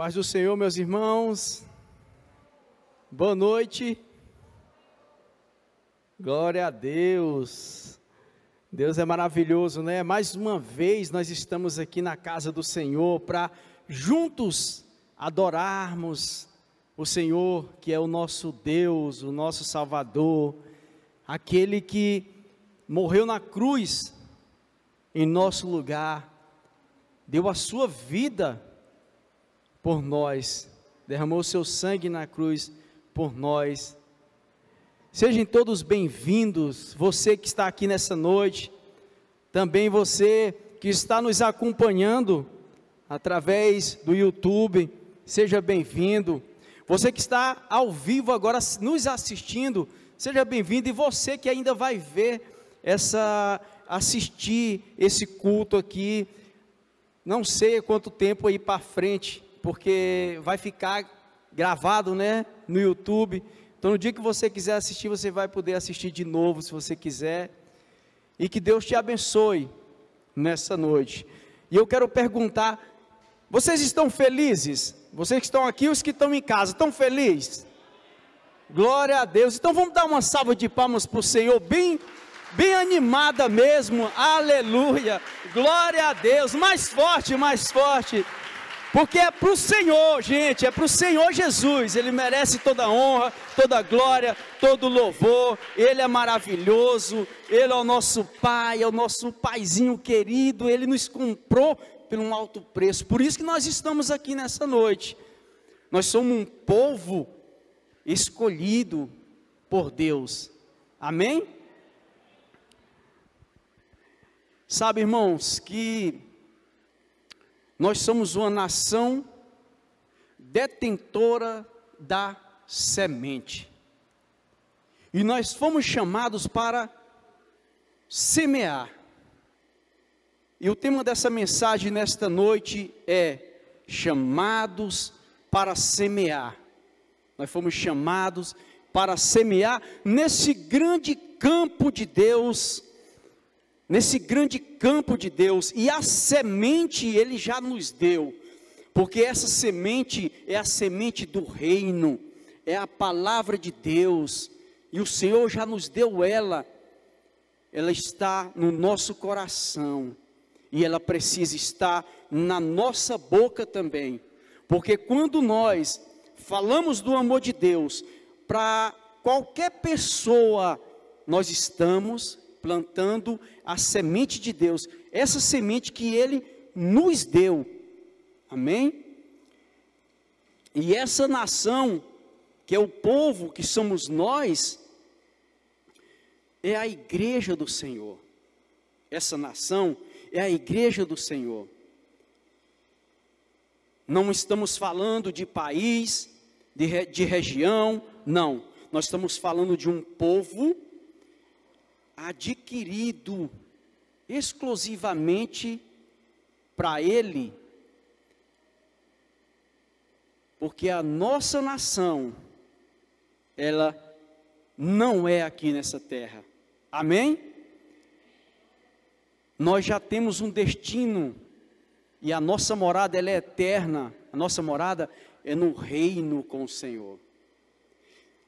Paz do Senhor, meus irmãos. Boa noite. Glória a Deus. Deus é maravilhoso, né? Mais uma vez nós estamos aqui na casa do Senhor para juntos adorarmos o Senhor, que é o nosso Deus, o nosso Salvador, aquele que morreu na cruz em nosso lugar, deu a sua vida por nós, derramou seu sangue na cruz por nós. Sejam todos bem-vindos, você que está aqui nessa noite, também você que está nos acompanhando através do YouTube, seja bem-vindo. Você que está ao vivo agora nos assistindo, seja bem-vindo. E você que ainda vai ver essa, assistir esse culto aqui, não sei quanto tempo aí para frente, porque vai ficar gravado, né, no YouTube. Então, no dia que você quiser assistir, você vai poder assistir de novo, se você quiser. E que Deus te abençoe nessa noite. E eu quero perguntar: vocês estão felizes? Vocês que estão aqui, os que estão em casa, estão felizes? Glória a Deus. Então vamos dar uma salva de palmas para o Senhor, bem, bem animada mesmo. Aleluia. Glória a Deus. Mais forte, mais forte. Porque é para o Senhor, gente, é para o Senhor Jesus, Ele merece toda honra, toda glória, todo louvor, Ele é maravilhoso, Ele é o nosso Pai, é o nosso Paizinho querido, Ele nos comprou por um alto preço, por isso que nós estamos aqui nessa noite, nós somos um povo escolhido por Deus, amém? Sabe, irmãos, que nós somos uma nação detentora da semente. E nós fomos chamados para semear. E o tema dessa mensagem nesta noite é chamados para semear. Nós fomos chamados para semear nesse grande campo de Deus nesse grande campo de Deus, e a semente ele já nos deu, porque essa semente é a semente do reino, é a palavra de Deus, e o Senhor já nos deu ela, ela está no nosso coração, e ela precisa estar na nossa boca também, porque quando nós falamos do amor de Deus para qualquer pessoa, nós estamos plantando a semente de Deus, essa semente que Ele nos deu, amém? E essa nação, que é o povo que somos nós, é a igreja do Senhor. Essa nação é a igreja do Senhor. Não estamos falando de país, de, de região, não. Nós estamos falando de um povo adquirido exclusivamente para Ele, porque a nossa nação, ela não é aqui nessa terra, amém? Nós já temos um destino, e a nossa morada ela é eterna, a nossa morada é no reino com o Senhor.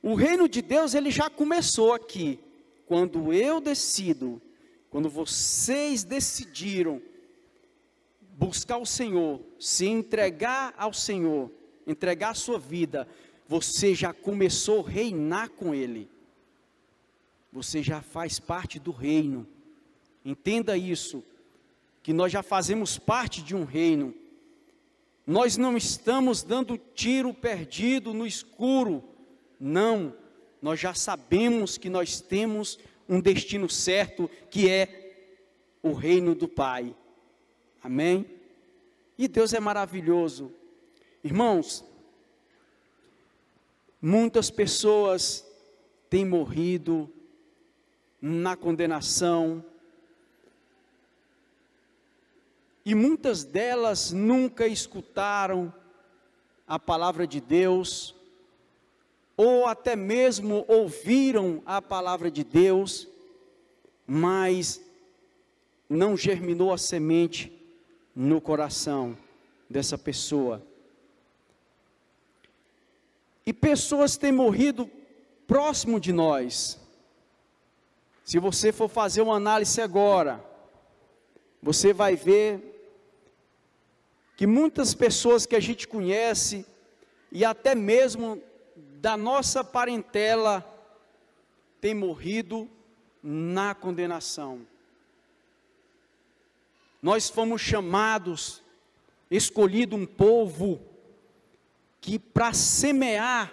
O reino de Deus ele já começou aqui, quando eu decido, quando vocês decidiram buscar o Senhor, se entregar ao Senhor, entregar a sua vida, você já começou a reinar com Ele. Você já faz parte do reino. Entenda isso, que nós já fazemos parte de um reino. Nós não estamos dando tiro perdido no escuro. Não nós já sabemos que nós temos um destino certo, que é o reino do Pai. Amém? E Deus é maravilhoso. Irmãos, muitas pessoas têm morrido na condenação, e muitas delas nunca escutaram a palavra de Deus, ou até mesmo ouviram a palavra de Deus, mas não germinou a semente no coração dessa pessoa. E pessoas têm morrido próximo de nós. Se você for fazer uma análise agora, você vai ver que muitas pessoas que a gente conhece e até mesmo da nossa parentela têm morrido na condenação. Nós fomos chamados, escolhido um povo que para semear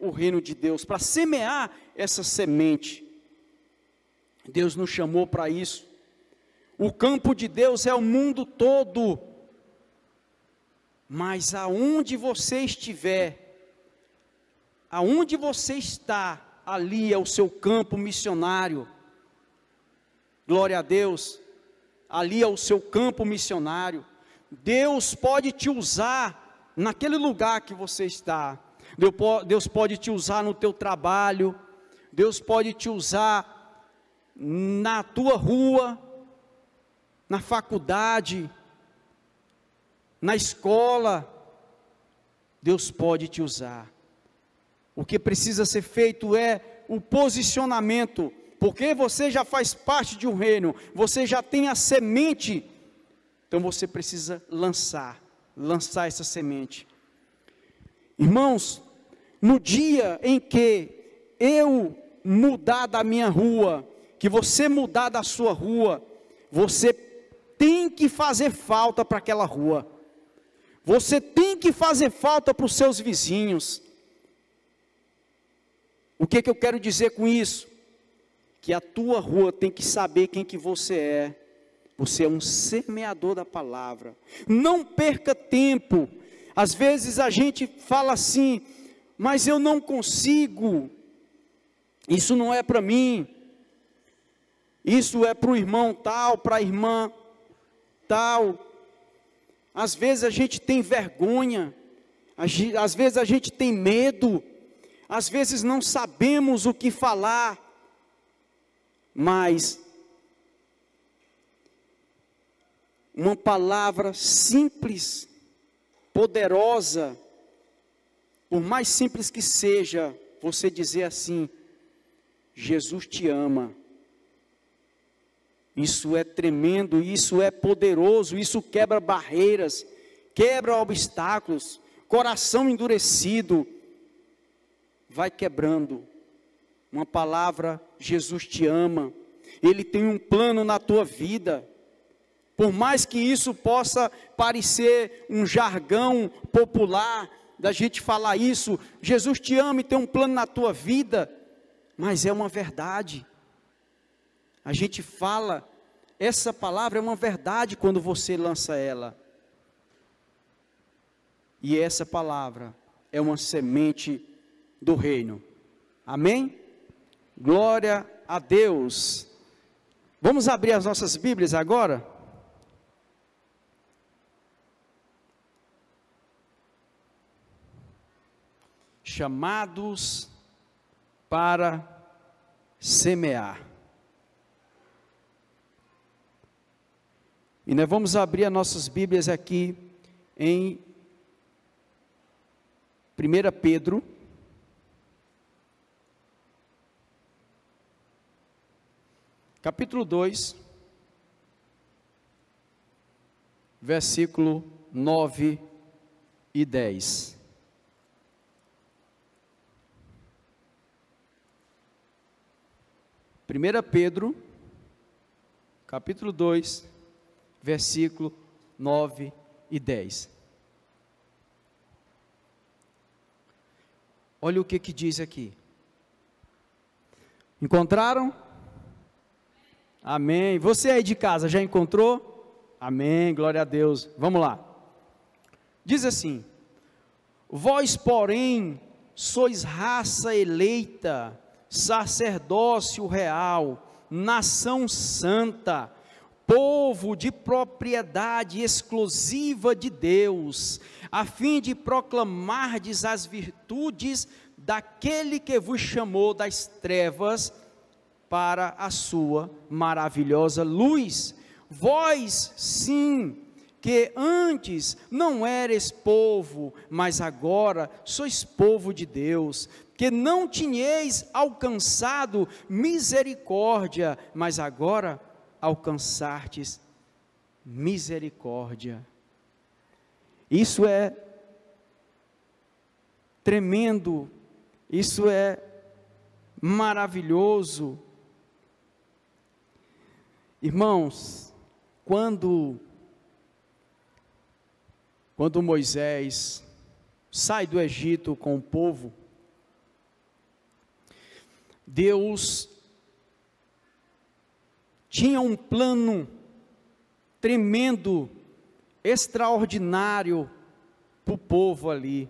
o reino de Deus, para semear essa semente, Deus nos chamou para isso. O campo de Deus é o mundo todo. Mas aonde você estiver, aonde você está, ali é o seu campo missionário. Glória a Deus. Ali é o seu campo missionário. Deus pode te usar naquele lugar que você está. Deus pode te usar no teu trabalho. Deus pode te usar na tua rua, na faculdade, na escola. Deus pode te usar. O que precisa ser feito é o posicionamento, porque você já faz parte de um reino, você já tem a semente, então você precisa lançar, lançar essa semente. Irmãos, no dia em que eu mudar da minha rua, que você mudar da sua rua, você tem que fazer falta para aquela rua. Você tem que fazer falta para os seus vizinhos. O que, que eu quero dizer com isso? Que a tua rua tem que saber quem que você é. Você é um semeador da palavra. Não perca tempo. Às vezes a gente fala assim, mas eu não consigo. Isso não é para mim. Isso é para o irmão tal, para a irmã tal. Às vezes a gente tem vergonha, às vezes a gente tem medo, às vezes não sabemos o que falar, mas uma palavra simples, poderosa, por mais simples que seja, você dizer assim: Jesus te ama. Isso é tremendo, isso é poderoso, isso quebra barreiras, quebra obstáculos, coração endurecido vai quebrando. Uma palavra, Jesus te ama, Ele tem um plano na tua vida. Por mais que isso possa parecer um jargão popular, da gente falar isso, Jesus te ama e tem um plano na tua vida, mas é uma verdade. A gente fala, essa palavra é uma verdade quando você lança ela. E essa palavra é uma semente do reino. Amém? Glória a Deus. Vamos abrir as nossas Bíblias agora? Chamados para semear. E nós vamos abrir as nossas Bíblias aqui em 1 Pedro capítulo 2, versículo 9 e 10. Primeira Pedro, capítulo 2, versículo 9 e 10. Olha o que que diz aqui. Encontraram? Amém. Você aí de casa já encontrou? Amém. Glória a Deus. Vamos lá. Diz assim: Vós, porém, sois raça eleita, sacerdócio real, nação santa, povo de propriedade exclusiva de Deus, a fim de proclamardes as virtudes daquele que vos chamou das trevas para a sua maravilhosa luz. Vós, sim, que antes não eres povo, mas agora sois povo de Deus, que não tinhais alcançado misericórdia, mas agora alcançartes misericórdia. Isso é tremendo, isso é maravilhoso. Irmãos, quando quando Moisés sai do Egito com o povo, Deus tinha um plano tremendo, extraordinário para o povo ali.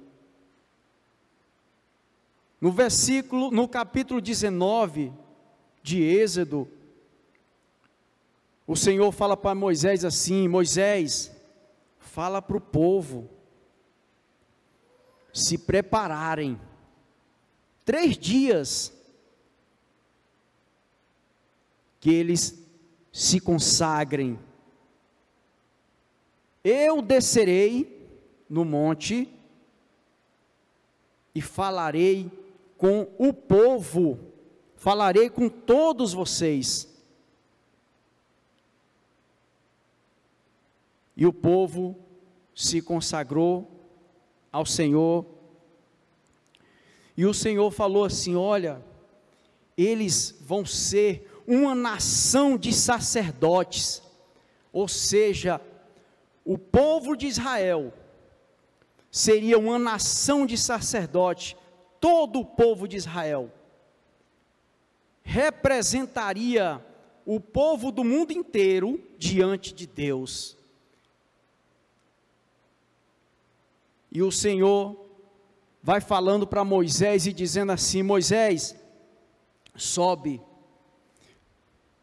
No versículo, no capítulo 19 de Êxodo, o Senhor fala para Moisés assim: Moisés, fala para o povo se prepararem. Três dias que eles se consagrem. Eu descerei no monte e falarei com o povo, falarei com todos vocês. E o povo se consagrou ao Senhor. E o Senhor falou assim: Olha, eles vão ser uma nação de sacerdotes, ou seja, o povo de Israel seria uma nação de sacerdotes, todo o povo de Israel representaria o povo do mundo inteiro diante de Deus. E o Senhor vai falando para Moisés e dizendo assim: Moisés, sobe,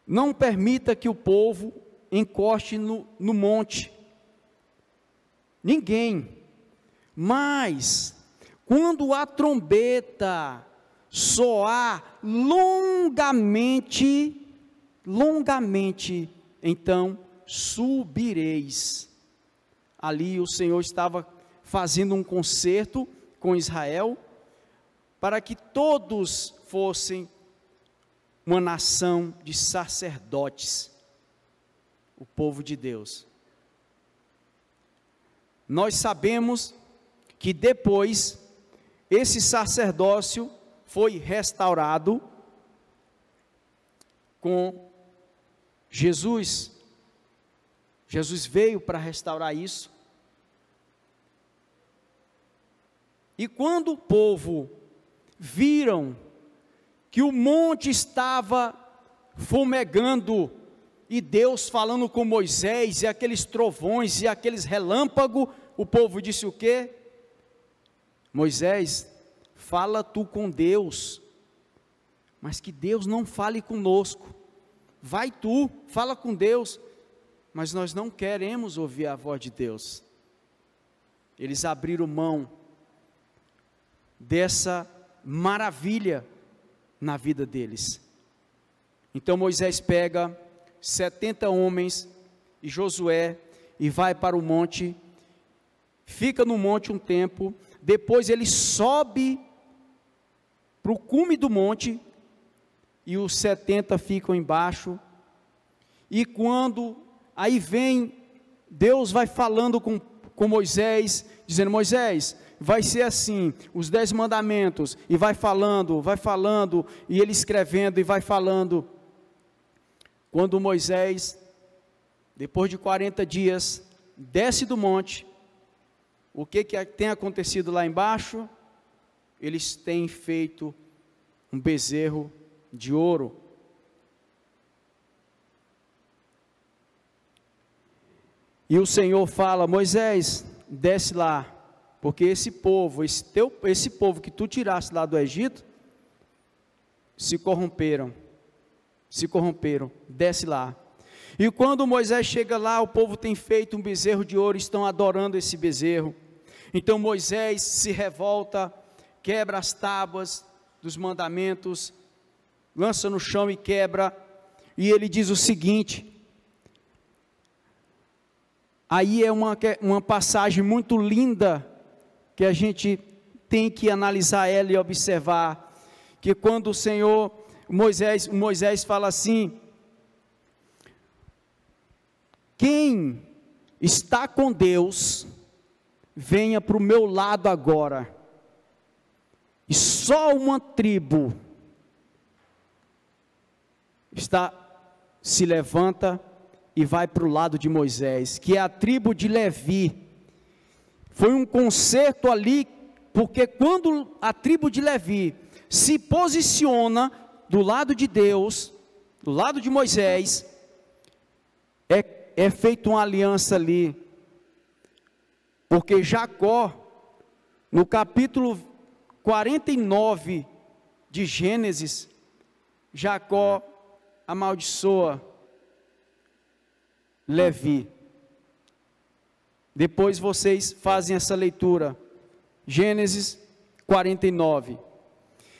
não permita que o povo encoste no, no monte, ninguém, mas quando a trombeta soar longamente, longamente, então subireis. Ali o Senhor estava fazendo um concerto com Israel, para que todos fossem uma nação de sacerdotes, o povo de Deus. Nós sabemos que depois esse sacerdócio foi restaurado com Jesus. Jesus veio para restaurar isso. E quando o povo viram que o monte estava fumegando, e Deus falando com Moisés, e aqueles trovões e aqueles relâmpagos, o povo disse o quê? Moisés, fala tu com Deus, mas que Deus não fale conosco. Vai tu, fala com Deus, mas nós não queremos ouvir a voz de Deus. Eles abriram mão dessa maravilha na vida deles. Então Moisés pega 70 homens e Josué e vai para o monte, fica no monte um tempo, depois ele sobe para o cume do monte e os 70 ficam embaixo. E quando aí vem, Deus vai falando com, com Moisés, dizendo: Moisés, vai ser assim, os dez mandamentos, e vai falando, vai falando, e ele escrevendo e vai falando. Quando Moisés, depois de 40 dias, desce do monte, o que, que tem acontecido lá embaixo? Eles têm feito um bezerro de ouro. E o Senhor fala: Moisés, desce lá, porque esse povo, esse, teu, esse povo que tu tiraste lá do Egito, se corromperam. Se corromperam. Desce lá. E quando Moisés chega lá, o povo tem feito um bezerro de ouro, estão adorando esse bezerro. Então Moisés se revolta, quebra as tábuas dos mandamentos, lança no chão e quebra. E ele diz o seguinte: Aí é uma, uma passagem muito linda que a gente tem que analisar ela e observar que quando o Senhor Moisés, Moisés fala assim: quem está com Deus, venha para o meu lado agora. E só uma tribo está se levanta e vai para o lado de Moisés, que é a tribo de Levi. Foi um concerto ali, porque quando a tribo de Levi se posiciona do lado de Deus, do lado de Moisés, é, é feita uma aliança ali, porque Jacó, no capítulo 49 de Gênesis, Jacó amaldiçoa Levi. Depois vocês fazem essa leitura. Gênesis 49.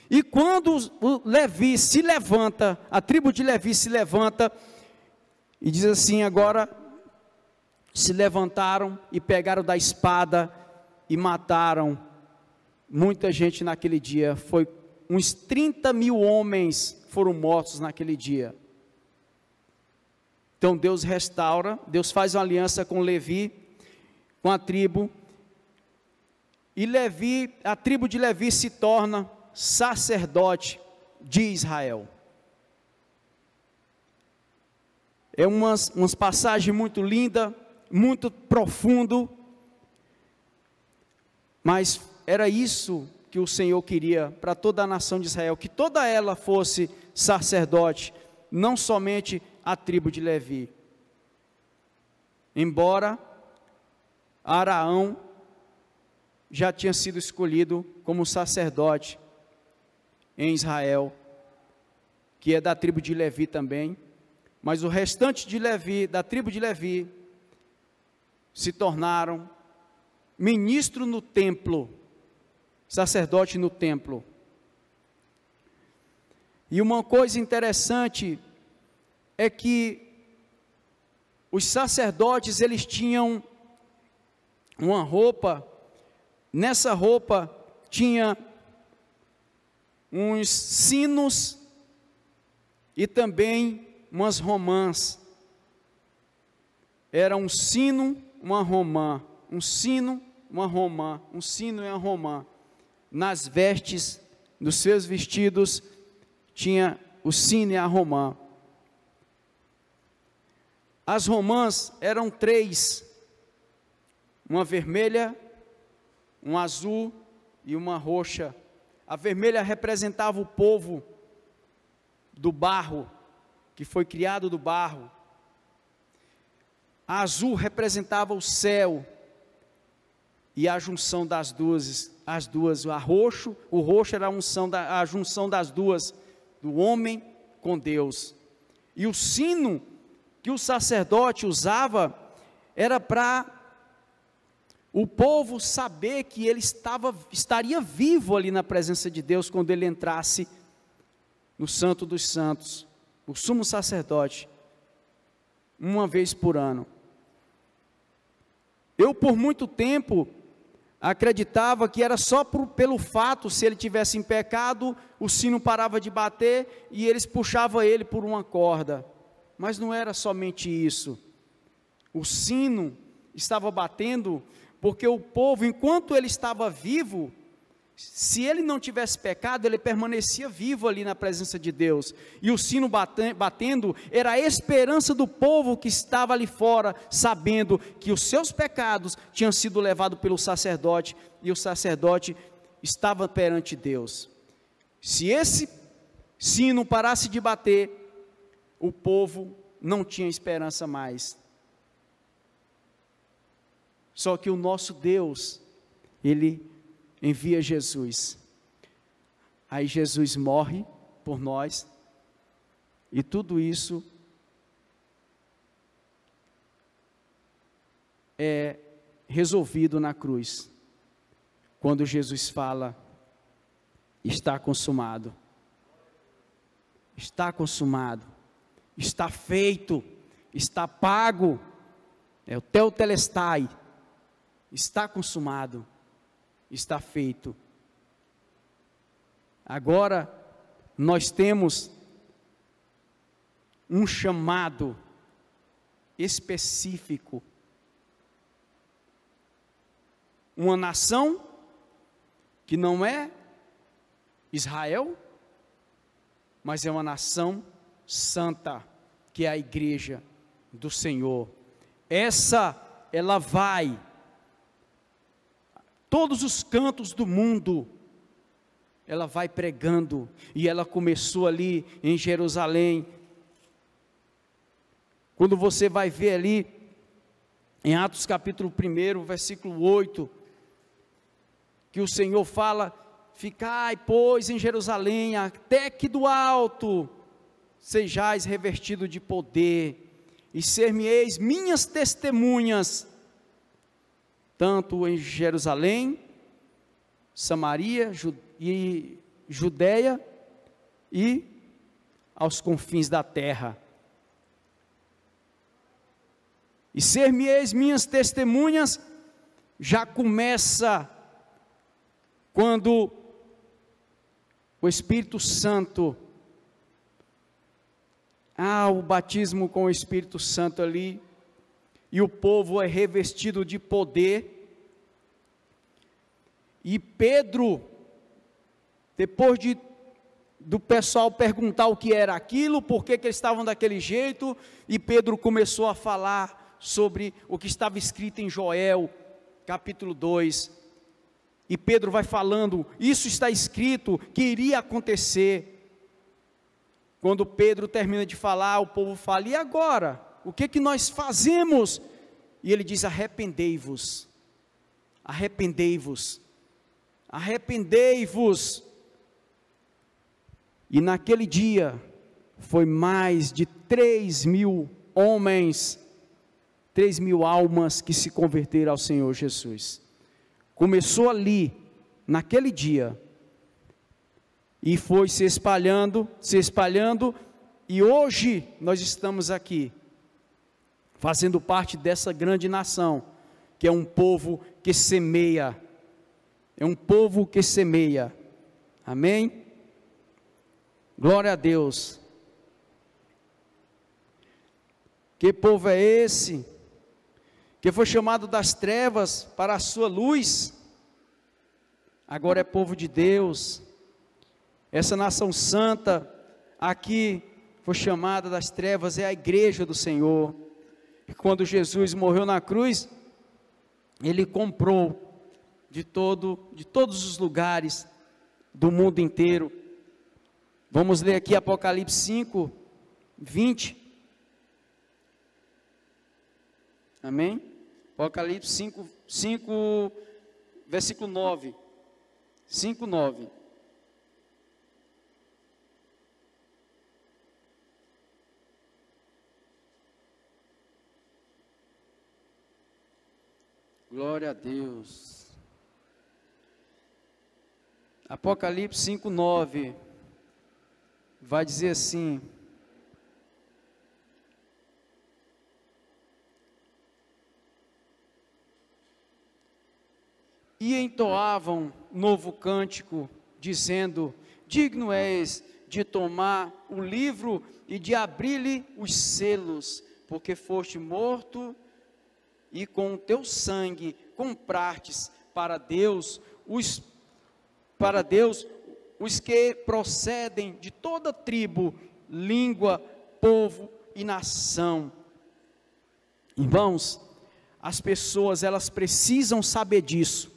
E quando Levi se levanta, a tribo de Levi se levanta e diz assim: agora se levantaram e pegaram da espada e mataram muita gente naquele dia. Foi uns 30 mil homens foram mortos naquele dia. Então Deus restaura, Deus faz uma aliança com Levi, com a tribo, e Levi, a tribo de Levi se torna sacerdote de Israel. É umas, umas passagens muito linda, muito profundo, mas era isso que o Senhor queria para toda a nação de Israel, que toda ela fosse sacerdote, não somente a tribo de Levi. Embora Araão já tinha sido escolhido como sacerdote em Israel, que é da tribo de Levi também, mas o restante de Levi, da tribo de Levi, se tornaram ministro no templo, sacerdote no templo. E uma coisa interessante é que os sacerdotes eles tinham uma roupa, nessa roupa tinha uns sinos e também umas romãs. Era um sino, uma romã, um sino, uma romã, um sino e uma romã. Nas vestes, nos seus vestidos, tinha o sino e a romã. As romãs eram três: uma vermelha, um azul e uma roxa. A vermelha representava o povo do barro, que foi criado do barro. A azul representava o céu e a junção das duas, as duas, a roxo, o roxo era a, unção da, a junção das duas, do homem com Deus. E o sino que o sacerdote usava era para o povo saber que ele estava, estaria vivo ali na presença de Deus quando ele entrasse no Santo dos Santos, o sumo sacerdote, uma vez por ano. Eu, por muito tempo, acreditava que era só por, pelo fato, se ele tivesse em pecado, o sino parava de bater e eles puxavam ele por uma corda. Mas não era somente isso. O sino estava batendo porque o povo, enquanto ele estava vivo, se ele não tivesse pecado, ele permanecia vivo ali na presença de Deus. E o sino batendo era a esperança do povo que estava ali fora, sabendo que os seus pecados tinham sido levados pelo sacerdote e o sacerdote estava perante Deus. Se esse sino parasse de bater, o povo não tinha esperança mais. Só que o nosso Deus, Ele envia Jesus. Aí Jesus morre por nós, e tudo isso é resolvido na cruz. Quando Jesus fala, está consumado. Está consumado está feito, está pago. É o Teotelestai. Está consumado. Está feito. Agora nós temos um chamado específico. Uma nação que não é Israel, mas é uma nação santa, que é a igreja do Senhor. Essa, ela vai, todos os cantos do mundo, ela vai pregando, e ela começou ali em Jerusalém. Quando você vai ver ali, em Atos capítulo 1, versículo 8, que o Senhor fala: Ficai, pois, em Jerusalém, até que do alto sejais revestido de poder, e ser-me-eis minhas testemunhas, tanto em Jerusalém, Samaria e Judéia e aos confins da terra. E ser-me-eis minhas testemunhas, já começa quando o Espírito Santo ah, o batismo com o Espírito Santo ali, e o povo é revestido de poder. E Pedro, depois de do pessoal perguntar o que era aquilo, por que, que eles estavam daquele jeito, e Pedro começou a falar sobre o que estava escrito em Joel, capítulo 2. E Pedro vai falando: Isso está escrito que iria acontecer. Quando Pedro termina de falar, o povo fala: e agora? O que que nós fazemos? E ele diz: arrependei-vos, arrependei-vos, arrependei-vos. E naquele dia, foi mais de três mil homens, três mil almas que se converteram ao Senhor Jesus. Começou ali, naquele dia, e foi se espalhando, se espalhando, e hoje nós estamos aqui, fazendo parte dessa grande nação, que é um povo que semeia, é um povo que semeia, amém? Glória a Deus. Que povo é esse? Que foi chamado das trevas para a sua luz, agora é povo de Deus, essa nação santa aqui foi chamada das trevas, é a igreja do Senhor. Quando Jesus morreu na cruz, ele comprou de todo, de todos os lugares do mundo inteiro. Vamos ler aqui Apocalipse 5, 20. Amém? Apocalipse 5, 5 versículo 9. 5, 9. Glória a Deus. Apocalipse 5, 9. Vai dizer assim: E entoavam novo cântico, dizendo: Digno és de tomar o livro e de abrir-lhe os selos, porque foste morto e com o teu sangue comprastes para Deus os para Deus os que procedem de toda tribo, língua, povo e nação. Irmãos, as pessoas elas precisam saber disso.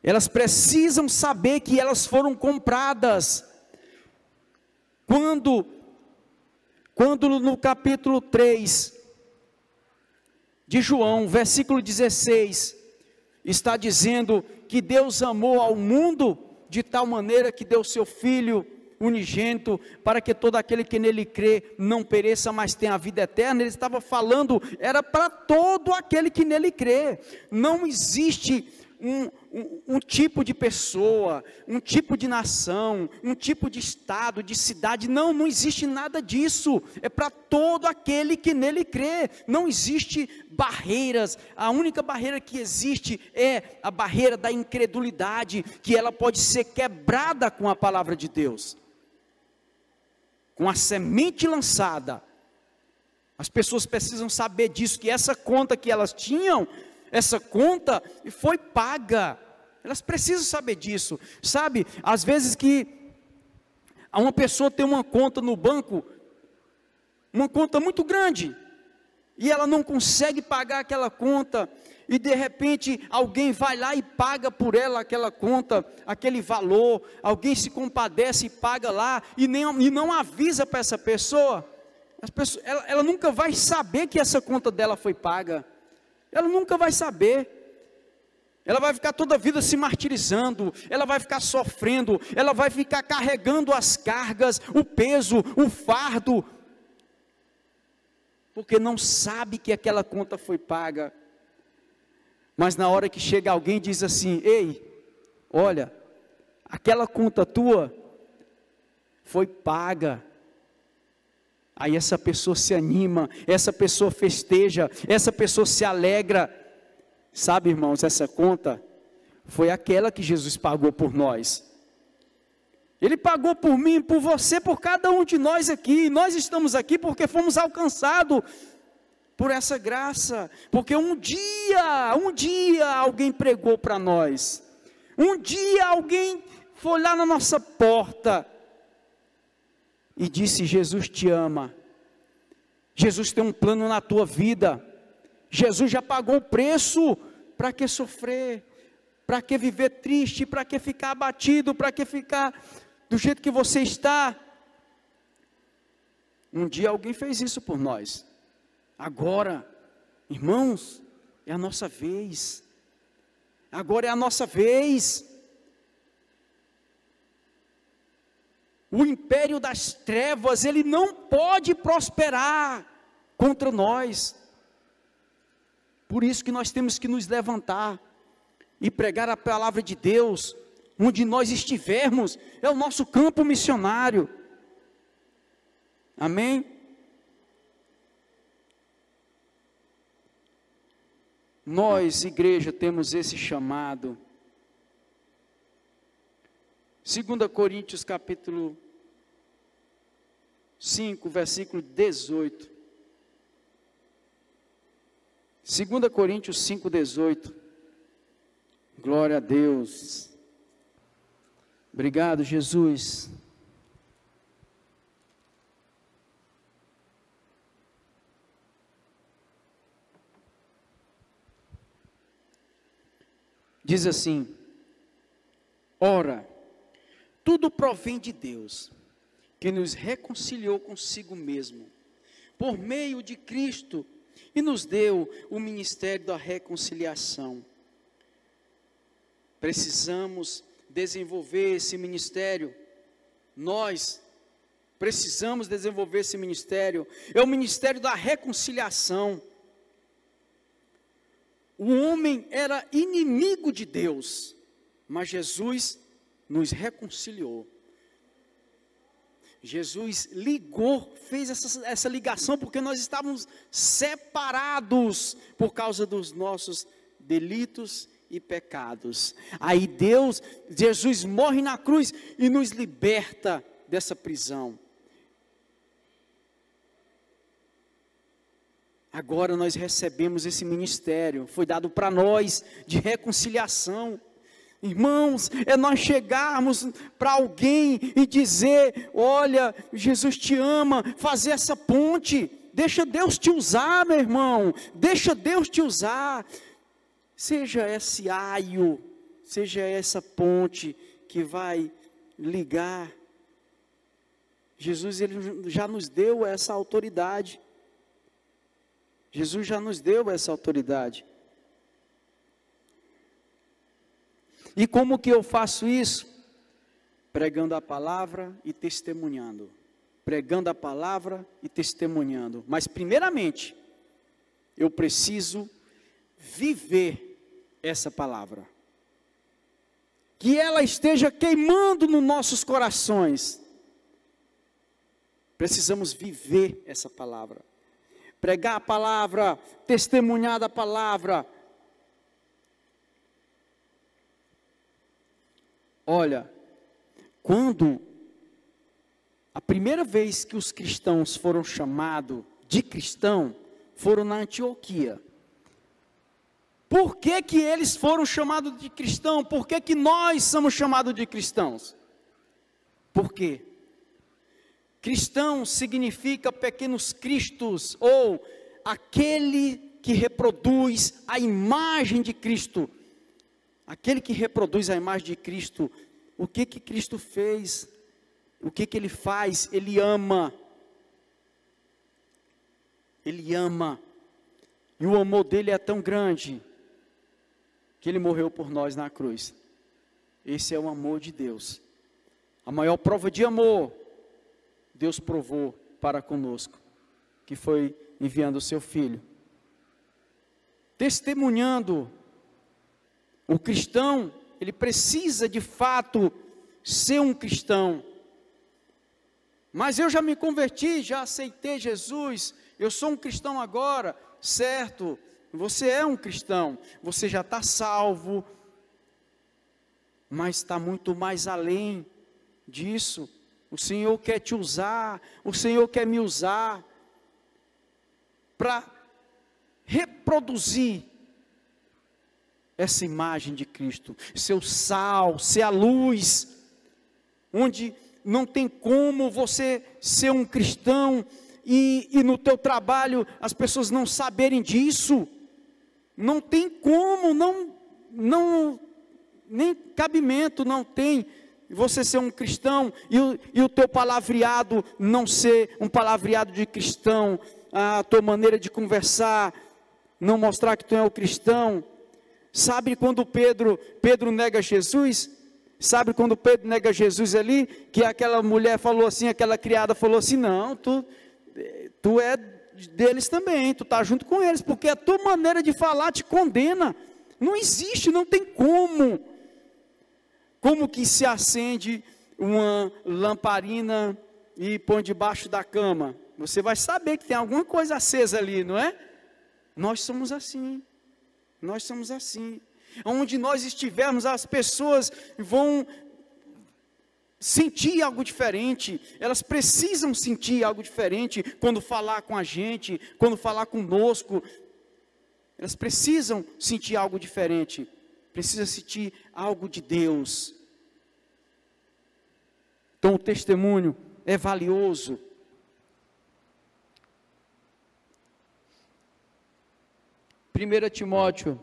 Elas precisam saber que elas foram compradas. Quando quando no capítulo 3 de João, versículo 16, está dizendo que Deus amou ao mundo de tal maneira que deu seu Filho unigênito, para que todo aquele que nele crê não pereça, mas tenha a vida eterna. Ele estava falando, era para todo aquele que nele crê. Não existe um, um, um, tipo de pessoa, um tipo de nação, um tipo de estado, de cidade. Não, não existe nada disso. É para todo aquele que nele crê. Não existe barreiras. A única barreira que existe é a barreira da incredulidade, que ela pode ser quebrada com a palavra de Deus. Com a semente lançada. As pessoas precisam saber disso, que essa conta que elas tinham essa conta foi paga. Elas precisam saber disso. Sabe, às vezes que uma pessoa tem uma conta no banco, uma conta muito grande, e ela não consegue pagar aquela conta, e de repente alguém vai lá e paga por ela aquela conta, aquele valor, alguém se compadece e paga lá, e, nem, e não avisa para essa pessoa, pessoas, ela, ela nunca vai saber que essa conta dela foi paga. Ela nunca vai saber. Ela vai ficar toda a vida se martirizando, ela vai ficar sofrendo, ela vai ficar carregando as cargas, o peso, o fardo, porque não sabe que aquela conta foi paga. Mas na hora que chega alguém e diz assim: Ei, olha, aquela conta tua foi paga. Aí essa pessoa se anima, essa pessoa festeja, essa pessoa se alegra. Sabe, irmãos, essa conta foi aquela que Jesus pagou por nós. Ele pagou por mim, por você, por cada um de nós aqui. Nós estamos aqui porque fomos alcançados por essa graça. Porque um dia, um dia alguém pregou para nós. Um dia alguém foi lá na nossa porta e disse: Jesus te ama. Jesus tem um plano na tua vida. Jesus já pagou o preço. Para que sofrer? Para que viver triste? Para que ficar abatido? Para que ficar do jeito que você está? Um dia alguém fez isso por nós. Agora, irmãos, é a nossa vez. Agora é a nossa vez. O império das trevas, ele não pode prosperar contra nós. Por isso que nós temos que nos levantar e pregar a palavra de Deus, onde nós estivermos, é o nosso campo missionário. Amém? Nós, igreja, temos esse chamado 2 Coríntios capítulo 5, versículo 18. 2 Coríntios 5, 18. Glória a Deus. Obrigado, Jesus. Diz assim: Ora, tudo provém de Deus, que nos reconciliou consigo mesmo, por meio de Cristo, e nos deu o ministério da reconciliação. Precisamos desenvolver esse ministério. Nós precisamos desenvolver esse ministério. É o ministério da reconciliação. O homem era inimigo de Deus, mas Jesus nos reconciliou. Jesus ligou, fez essa, essa ligação, porque nós estávamos separados por causa dos nossos delitos e pecados. Aí Deus, Jesus morre na cruz e nos liberta dessa prisão. Agora nós recebemos esse ministério, foi dado para nós de reconciliação. Irmãos, é nós chegarmos para alguém e dizer: Olha, Jesus te ama, fazer essa ponte. Deixa Deus te usar, meu irmão. Deixa Deus te usar. Seja esse aio, seja essa ponte que vai ligar. Jesus ele já nos deu essa autoridade. Jesus já nos deu essa autoridade. E como que eu faço isso? Pregando a palavra e testemunhando. Pregando a palavra e testemunhando. Mas, primeiramente, eu preciso viver essa palavra. que ela esteja queimando nos nossos corações. Precisamos viver essa palavra, pregar a palavra, testemunhar da palavra. Olha, quando a primeira vez que os cristãos foram chamados de cristão, foram na Antioquia. Por que, que eles foram chamados de cristão? Por que, que nós somos chamados de cristãos? Por quê? Cristão significa pequenos cristos, ou aquele que reproduz a imagem de Cristo. Aquele que reproduz a imagem de Cristo. O que que Cristo fez? O que que ele faz? Ele ama. Ele ama. E o amor dele é tão grande que ele morreu por nós na cruz. Esse é o amor de Deus. A maior prova de amor, Deus provou para conosco, que foi enviando o seu filho. Testemunhando, o cristão, ele precisa de fato ser um cristão. Mas eu já me converti, já aceitei Jesus, eu sou um cristão agora, certo? Você é um cristão, você já está salvo, mas está muito mais além disso. O Senhor quer te usar, o Senhor quer me usar para reproduzir essa imagem de Cristo, seu sal, ser a luz, onde não tem como você ser um cristão e, e no teu trabalho as pessoas não saberem disso. Não tem como, não, não, nem cabimento não tem você ser um cristão e o, e o teu palavreado não ser um palavreado de cristão, a tua maneira de conversar, não mostrar que tu é o cristão. Sabe quando Pedro, Pedro nega Jesus? Sabe quando Pedro nega Jesus ali? Que aquela mulher falou assim, aquela criada falou assim: Não, tu, tu é deles também, tu está junto com eles, porque a tua maneira de falar te condena. Não existe, não tem como. Como que se acende uma lamparina e põe debaixo da cama? Você vai saber que tem alguma coisa acesa ali, não é? Nós somos assim. Nós somos assim. Onde nós estivermos, as pessoas vão sentir algo diferente, elas precisam sentir algo diferente quando falar com a gente, quando falar conosco. Elas precisam sentir algo diferente, precisam sentir algo de Deus. Então o testemunho é valioso. Primeira Timóteo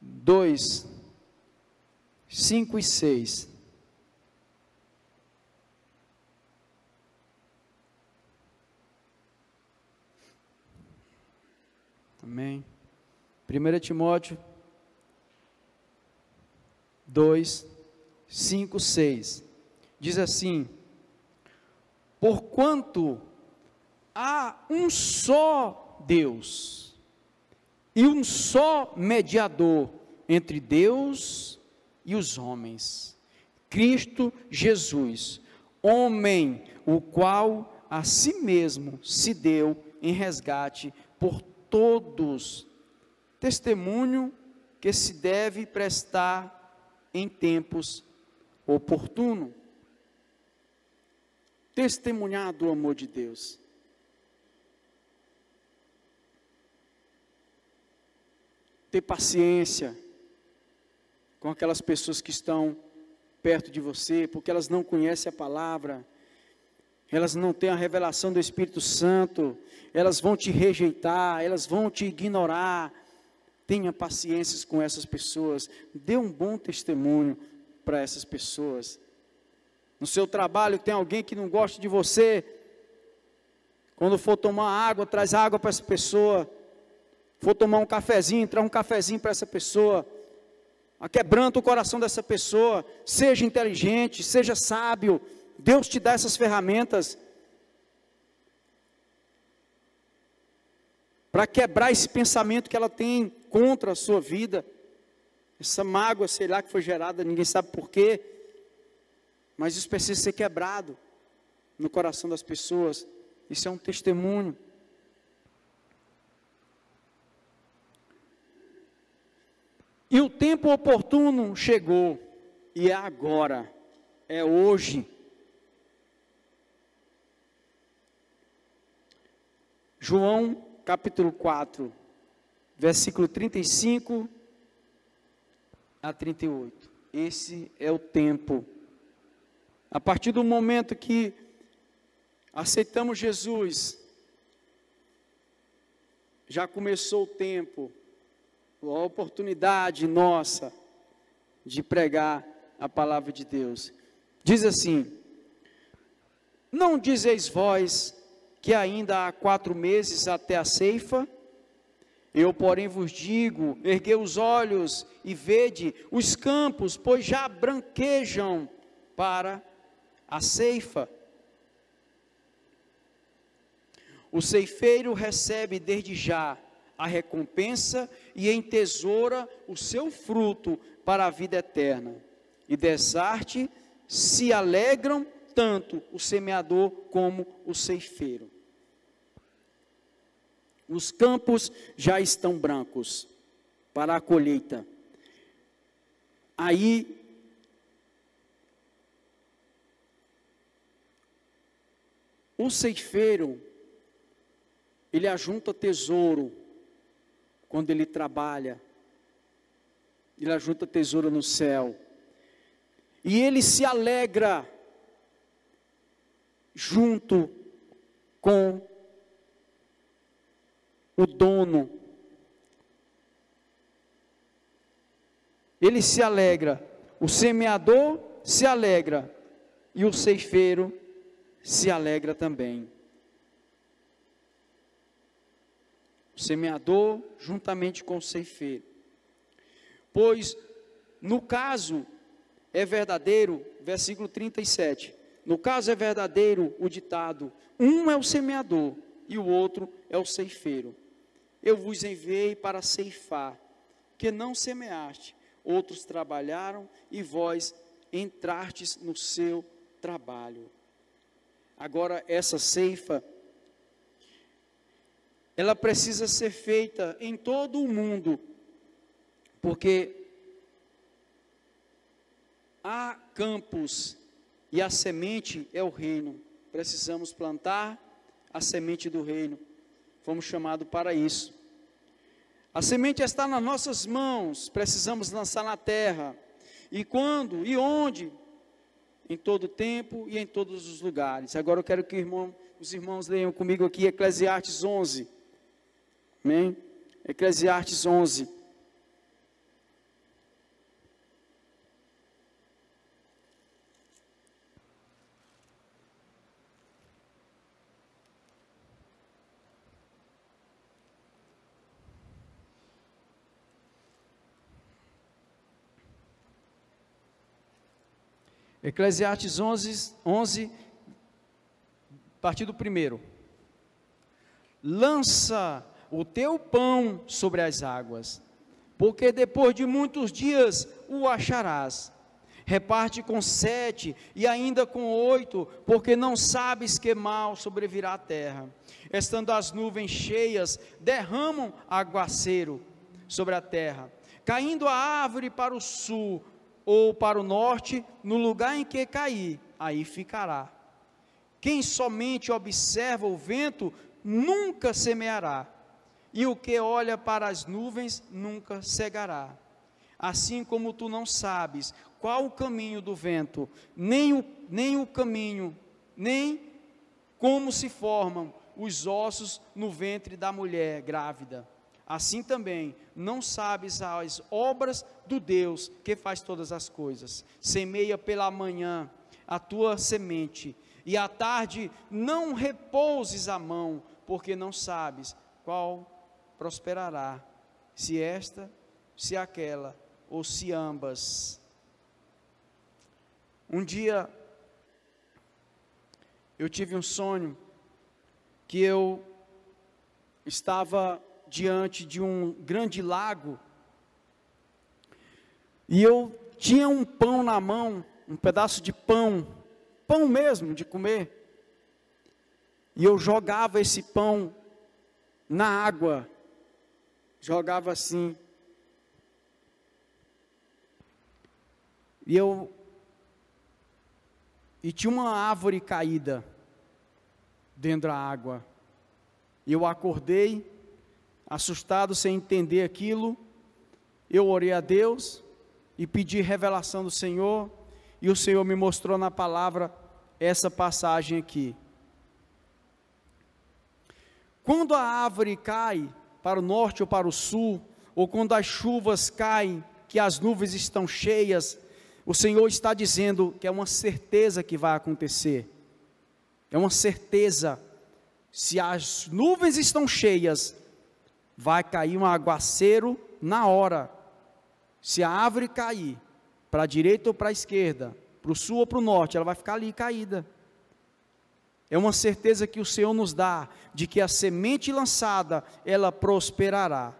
2, 5 e 6. Amém. 1 Timóteo 2, 5, 6. Diz assim: Porquanto há um só Deus e um só mediador entre Deus e os homens, Cristo Jesus, homem, o qual a si mesmo se deu em resgate por todos, testemunho que se deve prestar em tempos oportunos. Testemunhar do amor de Deus. Ter paciência com aquelas pessoas que estão perto de você, porque elas não conhecem a palavra elas não têm a revelação do Espírito Santo, elas vão te rejeitar, elas vão te ignorar. Tenha paciência com essas pessoas, dê um bom testemunho para essas pessoas. No seu trabalho tem alguém que não gosta de você, quando for tomar água, traz água para essa pessoa. For tomar um cafezinho, traz um cafezinho para essa pessoa. Quebranta o coração dessa pessoa. Seja inteligente, seja sábio Deus te dá essas ferramentas para quebrar esse pensamento que ela tem contra a sua vida. essa mágoa, sei lá, que foi gerada, ninguém sabe porquê, mas isso precisa ser quebrado no coração das pessoas. Isso é um testemunho. E o tempo oportuno chegou, e é agora, é hoje. João capítulo 4, versículo 35 a 38. Esse é o tempo. A partir do momento que aceitamos Jesus, já começou o tempo, a oportunidade nossa de pregar a palavra de Deus. Diz assim: Não dizeis vós que ainda há quatro meses até a ceifa? Eu, porém, vos digo: erguei os olhos e vede os campos, pois já branquejam para a ceifa. O ceifeiro recebe desde já a recompensa e entesoura o seu fruto para a vida eterna. E dessa arte se alegram tanto o semeador como o ceifeiro. Os campos já estão brancos para a colheita. Aí o ceifeiro ele ajunta tesouro quando ele trabalha. Ele ajunta tesouro no céu. E ele se alegra junto com o dono. Ele se alegra, o semeador se alegra e o ceifeiro se alegra também. O semeador juntamente com o ceifeiro. Pois, no caso, é verdadeiro, versículo 37. No caso é verdadeiro o ditado: um é o semeador e o outro é o ceifeiro. Eu vos enviei para ceifar, que não semeaste, outros trabalharam e vós entrastes no seu trabalho. Agora, essa ceifa ela precisa ser feita em todo o mundo, porque há campos e a semente é o reino. Precisamos plantar a semente do reino. Fomos chamados para isso. A semente está nas nossas mãos, precisamos lançar na terra. E quando e onde? Em todo tempo e em todos os lugares. Agora eu quero que irmão, os irmãos leiam comigo aqui Eclesiastes 11. Amém? Eclesiastes 11. Eclesiastes 11, 11, partido primeiro. Lança o teu pão sobre as águas, porque depois de muitos dias o acharás. Reparte com sete e ainda com oito, porque não sabes que mal sobrevirá à terra. Estando as nuvens cheias, derramam aguaceiro sobre a terra, caindo a árvore para o sul ou para o norte, no lugar em que cair, aí ficará. Quem somente observa o vento nunca semeará, e o que olha para as nuvens nunca cegará. Assim como tu não sabes qual o caminho do vento, nem o, nem o caminho, nem como se formam os ossos no ventre da mulher grávida. Assim também não sabes as obras do Deus que faz todas as coisas. Semeia pela manhã a tua semente, e à tarde não repouses a mão, porque não sabes qual prosperará, se esta, se aquela, ou se ambas. Um dia, eu tive um sonho que eu estava diante de um grande lago E eu tinha um pão na mão, um pedaço de pão, pão mesmo de comer. E eu jogava esse pão na água, jogava assim. E eu e tinha uma árvore caída dentro da água. E eu acordei, assustado, sem entender aquilo. Eu orei a Deus e pedi revelação do Senhor. E o Senhor me mostrou na palavra essa passagem aqui. Quando a árvore cai para o norte ou para o sul, ou quando as chuvas caem, que as nuvens estão cheias, o Senhor está dizendo que é uma certeza que vai acontecer. É uma certeza. Se as nuvens estão cheias, vai cair um aguaceiro na hora. Se a árvore cair para a direita ou para a esquerda, para o sul ou para o norte, ela vai ficar ali caída. É uma certeza que o Senhor nos dá de que a semente lançada, ela prosperará.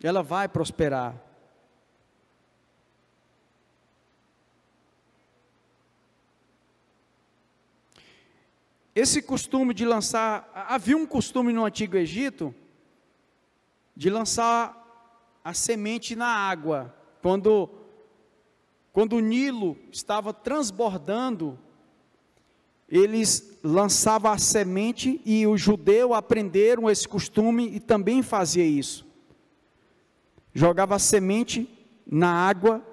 Ela vai prosperar. Esse costume de lançar, havia um costume no Antigo Egito de lançar a semente na água. Quando quando o Nilo estava transbordando, eles lançavam a semente e os judeus aprenderam esse costume e também fazia isso. Jogava a semente na água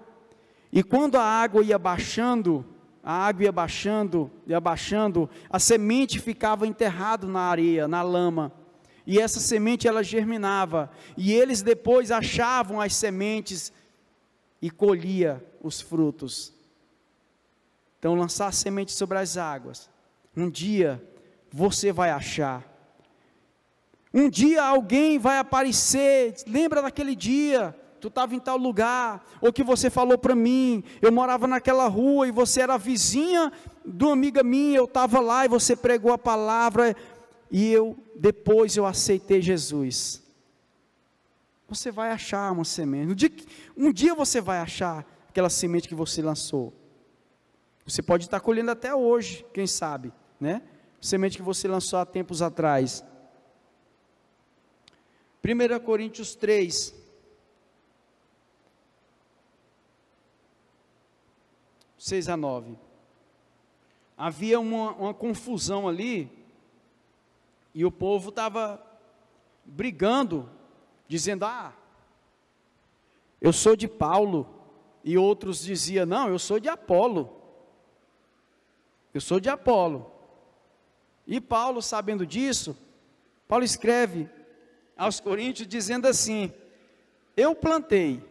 e quando a água ia baixando, a água ia baixando, ia baixando, a semente ficava enterrada na areia, na lama. E essa semente ela germinava, e eles depois achavam as sementes e colhia os frutos. Então, lançar semente sobre as águas. Um dia você vai achar. Um dia alguém vai aparecer. Lembra daquele dia? Tu estava em tal lugar, ou que você falou para mim, eu morava naquela rua e você era vizinha de uma amiga minha, eu estava lá e você pregou a palavra e eu depois eu aceitei Jesus. Você vai achar uma semente. Um dia, um dia você vai achar aquela semente que você lançou. Você pode estar colhendo até hoje, quem sabe, né? Semente que você lançou há tempos atrás. 1 Coríntios 3. Seis a nove. Havia uma, uma confusão ali, e o povo estava brigando, dizendo: Ah, eu sou de Paulo, e outros diziam: Não, eu sou de Apolo. Eu sou de Apolo. E Paulo, sabendo disso, Paulo escreve aos Coríntios dizendo assim: Eu plantei.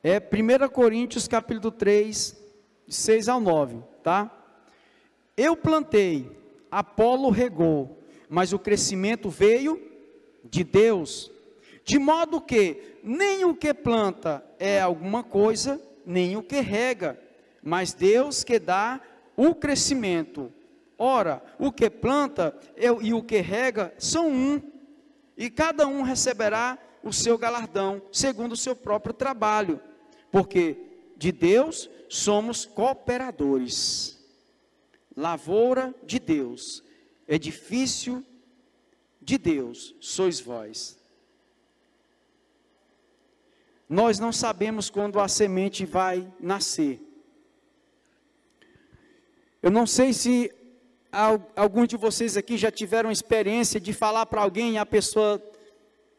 É 1 Coríntios capítulo 3, 6 ao 9, tá? Eu plantei, Apolo regou, mas o crescimento veio de Deus. De modo que nem o que planta é alguma coisa, nem o que rega, mas Deus que dá o crescimento. Ora, o que planta e o que rega são um, e cada um receberá o seu galardão, segundo o seu próprio trabalho, porque de Deus somos cooperadores. Lavoura de Deus, edifício de Deus sois vós. Nós não sabemos quando a semente vai nascer. Eu não sei se alguns de vocês aqui já tiveram experiência de falar para alguém e a pessoa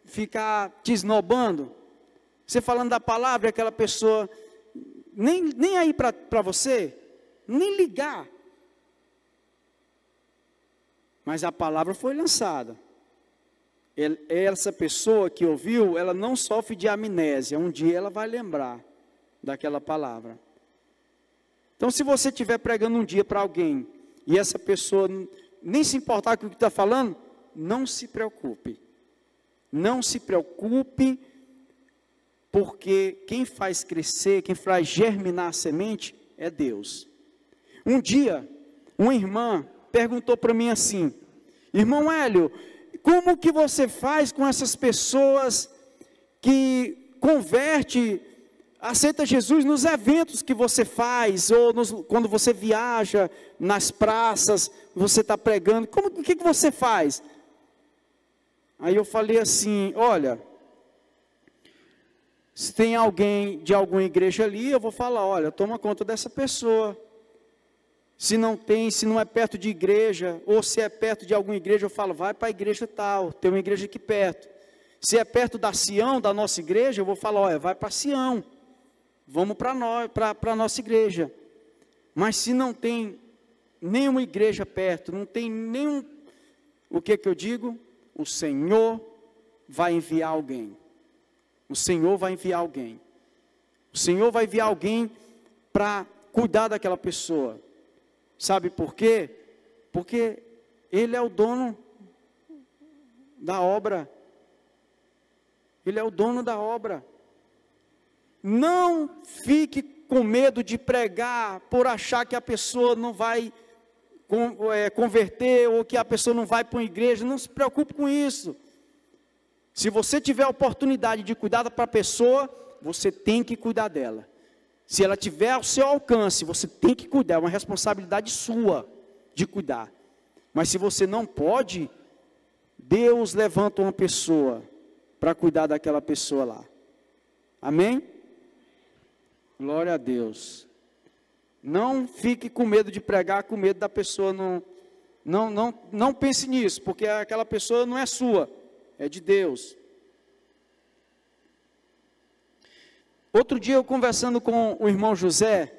ficar te esnobando. Você falando da palavra, aquela pessoa nem, nem aí para você, nem ligar. Mas a palavra foi lançada essa pessoa que ouviu, ela não sofre de amnésia. Um dia ela vai lembrar daquela palavra. Então, se você estiver pregando um dia para alguém e essa pessoa nem se importar com o que está falando, não se preocupe. Não se preocupe, porque quem faz crescer, quem faz germinar a semente é Deus. Um dia, uma irmã perguntou para mim assim: Irmão Hélio, como que você faz com essas pessoas que converte, aceita Jesus nos eventos que você faz, ou nos, quando você viaja nas praças, você está pregando, como, o que, que você faz? Aí eu falei assim: olha, se tem alguém de alguma igreja ali, eu vou falar: olha, toma conta dessa pessoa. Se não tem, se não é perto de igreja, ou se é perto de alguma igreja, eu falo: vai para a igreja tal, tem uma igreja aqui perto. Se é perto da Sião, da nossa igreja, eu vou falar: olha, vai para Sião, vamos para nós, para a nossa igreja. Mas se não tem nenhuma igreja perto, não tem nenhum, o que que eu digo? O Senhor vai enviar alguém. O Senhor vai enviar alguém. O Senhor vai enviar alguém para cuidar daquela pessoa. Sabe por quê? Porque Ele é o dono da obra. Ele é o dono da obra. Não fique com medo de pregar por achar que a pessoa não vai é, converter ou que a pessoa não vai para uma igreja. Não se preocupe com isso. Se você tiver a oportunidade de cuidar para a pessoa, você tem que cuidar dela. Se ela tiver ao seu alcance, você tem que cuidar, é uma responsabilidade sua de cuidar. Mas se você não pode, Deus levanta uma pessoa para cuidar daquela pessoa lá. Amém? Glória a Deus. Não fique com medo de pregar, com medo da pessoa não não não não pense nisso, porque aquela pessoa não é sua é de Deus. Outro dia eu conversando com o irmão José,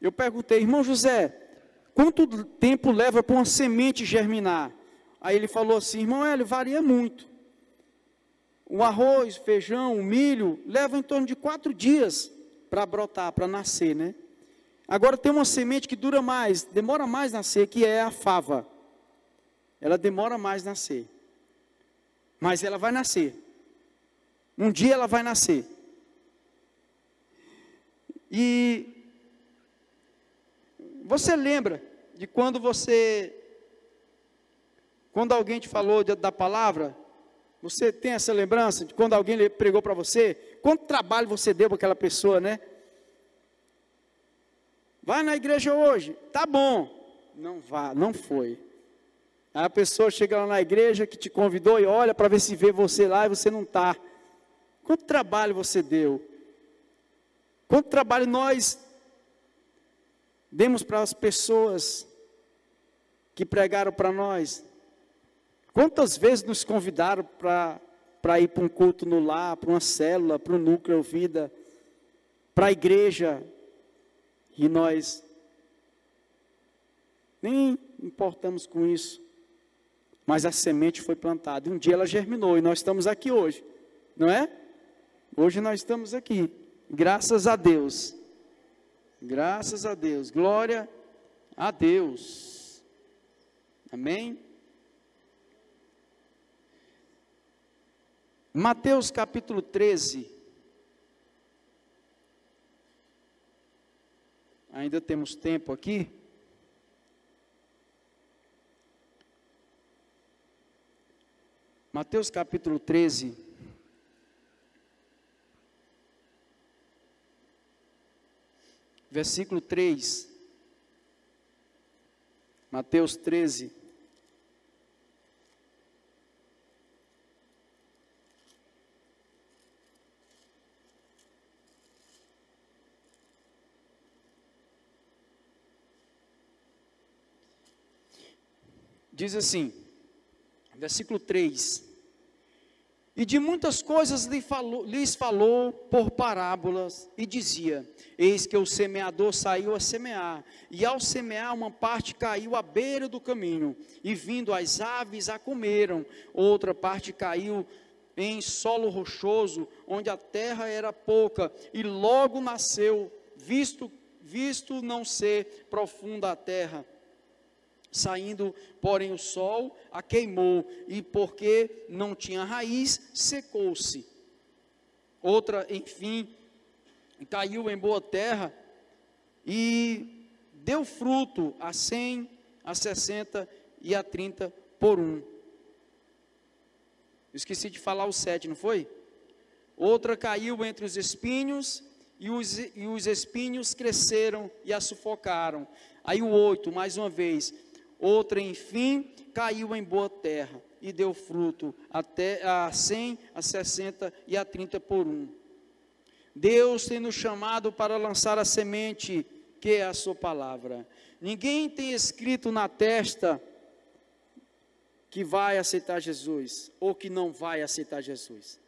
eu perguntei, irmão José, quanto tempo leva para uma semente germinar? Aí ele falou assim, irmão Hélio, varia muito. O arroz, feijão, o milho, leva em torno de quatro dias para brotar, para nascer, né? Agora tem uma semente que dura mais, demora mais nascer, que é a fava. Ela demora mais nascer mas ela vai nascer. Um dia ela vai nascer. E você lembra de quando você, quando alguém te falou da palavra, você tem essa lembrança de quando alguém pregou para você? Quanto trabalho você deu para aquela pessoa, né? Vai na igreja hoje, tá bom. Não vá, não foi. Aí a pessoa chega lá na igreja que te convidou e olha para ver se vê você lá e você não está. Quanto trabalho você deu? Quanto trabalho nós demos para as pessoas que pregaram para nós? Quantas vezes nos convidaram para ir para um culto no lar, para uma célula, para um núcleo vida, para a igreja, e nós nem importamos com isso mas a semente foi plantada. Um dia ela germinou e nós estamos aqui hoje, não é? Hoje nós estamos aqui, graças a Deus. Graças a Deus, glória a Deus. Amém? Mateus capítulo 13. Ainda temos tempo aqui. Mateus capítulo 13. Versículo 3. Mateus 13. Diz assim: versículo 3. E de muitas coisas lhe falou, lhes falou por parábolas, e dizia: Eis que o semeador saiu a semear, e ao semear, uma parte caiu à beira do caminho, e vindo as aves a comeram, outra parte caiu em solo rochoso, onde a terra era pouca, e logo nasceu, visto, visto não ser profunda a terra Saindo, porém, o sol a queimou, e porque não tinha raiz, secou-se. Outra, enfim, caiu em boa terra e deu fruto a cem, a sessenta e a trinta por um. Esqueci de falar o sete, não foi? Outra caiu entre os espinhos, e os, e os espinhos cresceram e a sufocaram. Aí o oito, mais uma vez. Outra, enfim, caiu em boa terra e deu fruto até a cem, a sessenta e a trinta por um. Deus tem nos chamado para lançar a semente, que é a sua palavra. Ninguém tem escrito na testa que vai aceitar Jesus ou que não vai aceitar Jesus.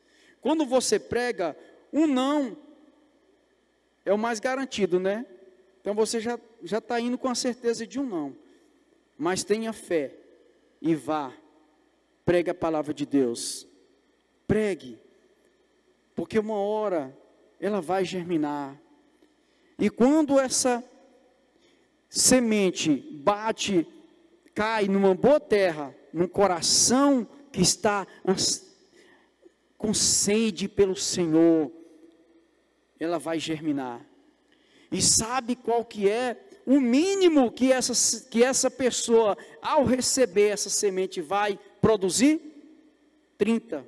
Quando você prega, um não é o mais garantido, né? Então você já está indo com a certeza de um não. Mas tenha fé e vá. Pregue a palavra de Deus. Pregue. Porque uma hora ela vai germinar. E quando essa semente bate, cai numa boa terra, num coração que está com sede pelo Senhor, ela vai germinar. E sabe qual que é o mínimo que essa, que essa pessoa, ao receber essa semente, vai produzir? 30,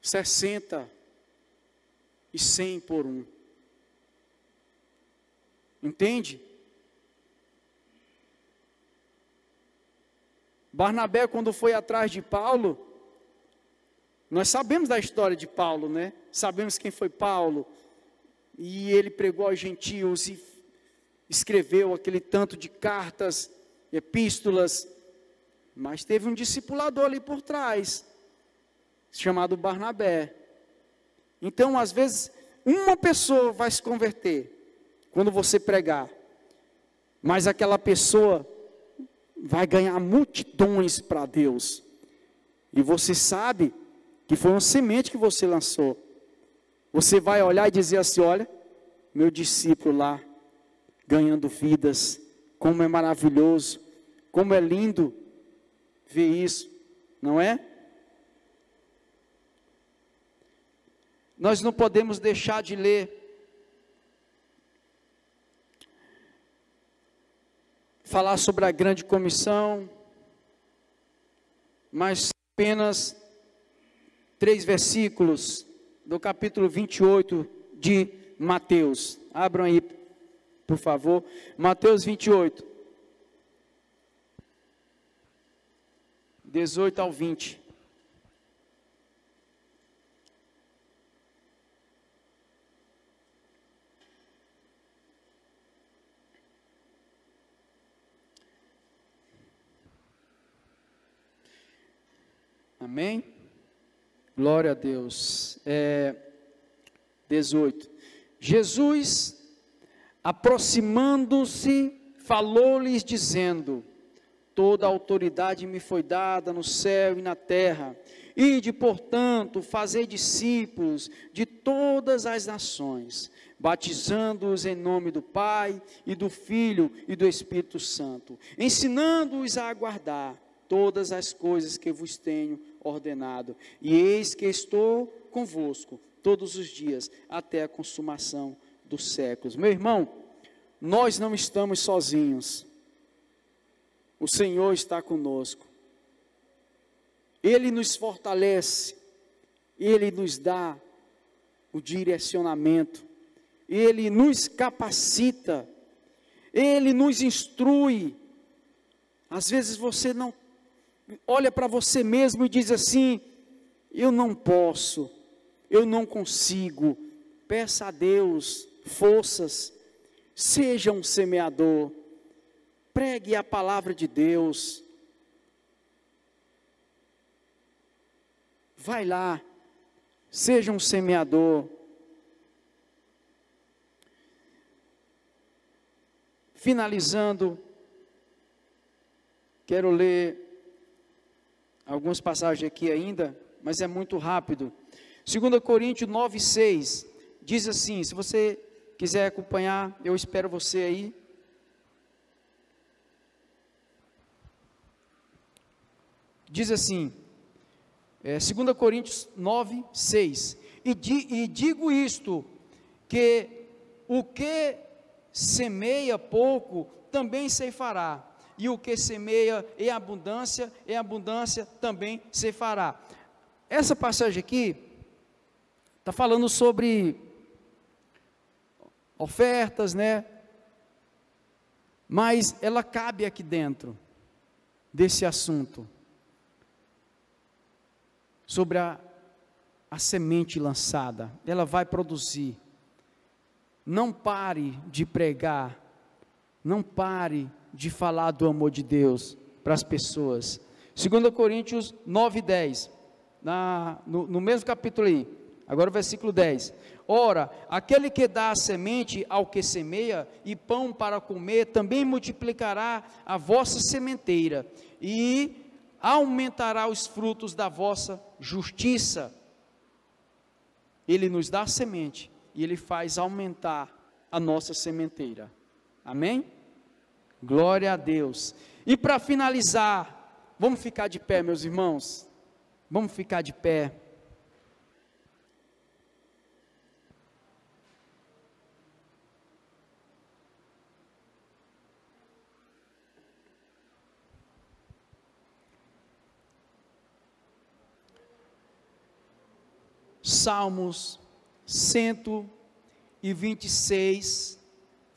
60 e 100 por um. Entende? Barnabé, quando foi atrás de Paulo, nós sabemos da história de Paulo, né? Sabemos quem foi Paulo. E ele pregou aos gentios e escreveu aquele tanto de cartas, epístolas. Mas teve um discipulador ali por trás, chamado Barnabé. Então, às vezes, uma pessoa vai se converter quando você pregar, mas aquela pessoa vai ganhar multidões para Deus. E você sabe que foi uma semente que você lançou. Você vai olhar e dizer assim: olha, meu discípulo lá, ganhando vidas, como é maravilhoso, como é lindo ver isso, não é? Nós não podemos deixar de ler falar sobre a grande comissão, mas apenas três versículos do capítulo 28 de Mateus. Abram aí, por favor. Mateus 28. 18 ao 20. Amém? Glória a Deus. É, 18. Jesus, aproximando-se, falou-lhes, dizendo: Toda a autoridade me foi dada no céu e na terra. Ide, portanto, fazei discípulos de todas as nações, batizando-os em nome do Pai e do Filho e do Espírito Santo, ensinando-os a aguardar todas as coisas que vos tenho ordenado. E eis que estou convosco todos os dias, até a consumação dos séculos. Meu irmão, nós não estamos sozinhos. O Senhor está conosco. Ele nos fortalece, Ele nos dá o direcionamento, Ele nos capacita, Ele nos instrui. Às vezes você não olha para você mesmo e diz assim: eu não posso, eu não consigo. Peça a Deus forças, seja um semeador, pregue a palavra de Deus. Vai lá, seja um semeador. Finalizando, quero ler algumas passagens aqui ainda, mas é muito rápido. 2 Coríntios 9, 6 diz assim: se você quiser acompanhar, eu espero você aí. Diz assim, é, 2 Coríntios 9, 6: e, di, e digo isto, que o que semeia pouco também ceifará e o que semeia em abundância, em abundância também se fará. essa passagem aqui está falando sobre ofertas, né? Mas ela cabe aqui dentro desse assunto sobre a, a semente lançada. Ela vai produzir. Não pare de pregar, não pare de falar do amor de Deus para as pessoas. 2 Coríntios 9, 10, na, no, no mesmo capítulo aí, agora o versículo 10. Ora, aquele que dá a semente ao que semeia e pão para comer, também multiplicará a vossa sementeira e aumentará os frutos da vossa justiça. Ele nos dá a semente e ele faz aumentar a nossa sementeira. Amém? Glória a Deus. E para finalizar, vamos ficar de pé, meus irmãos. Vamos ficar de pé. Salmos 126,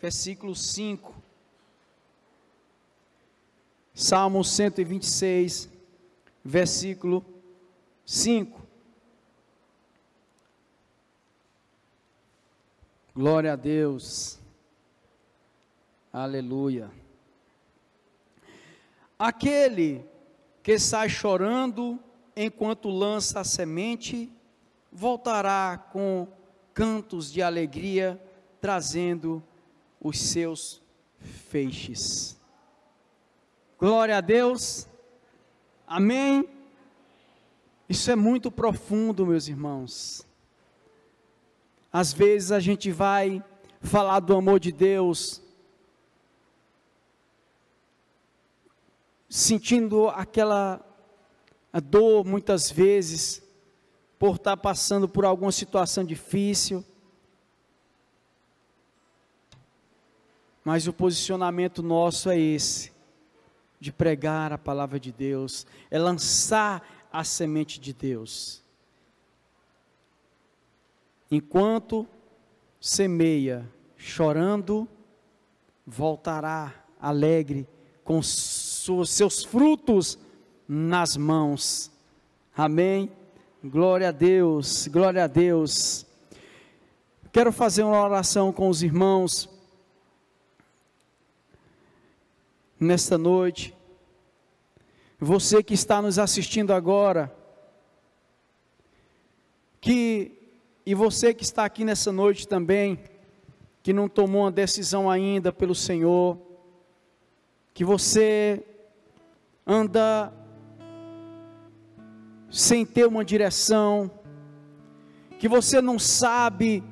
versículo 5. Salmo 126, versículo 5. Glória a Deus. Aleluia. Aquele que sai chorando enquanto lança a semente, voltará com cantos de alegria, trazendo os seus feixes. Glória a Deus. Amém. Isso é muito profundo, meus irmãos. Às vezes a gente vai falar do amor de Deus, sentindo aquela dor muitas vezes, por estar passando por alguma situação difícil. Mas o posicionamento nosso é esse, de pregar a palavra de Deus, é lançar a semente de Deus. Enquanto semeia chorando, voltará alegre com seus frutos nas mãos. Amém. Glória a Deus, glória a Deus. Quero fazer uma oração com os irmãos nesta noite. Você que está nos assistindo agora, que e você que está aqui nessa noite também, que não tomou uma decisão ainda pelo Senhor, que você anda sem ter uma direção, que você não sabe,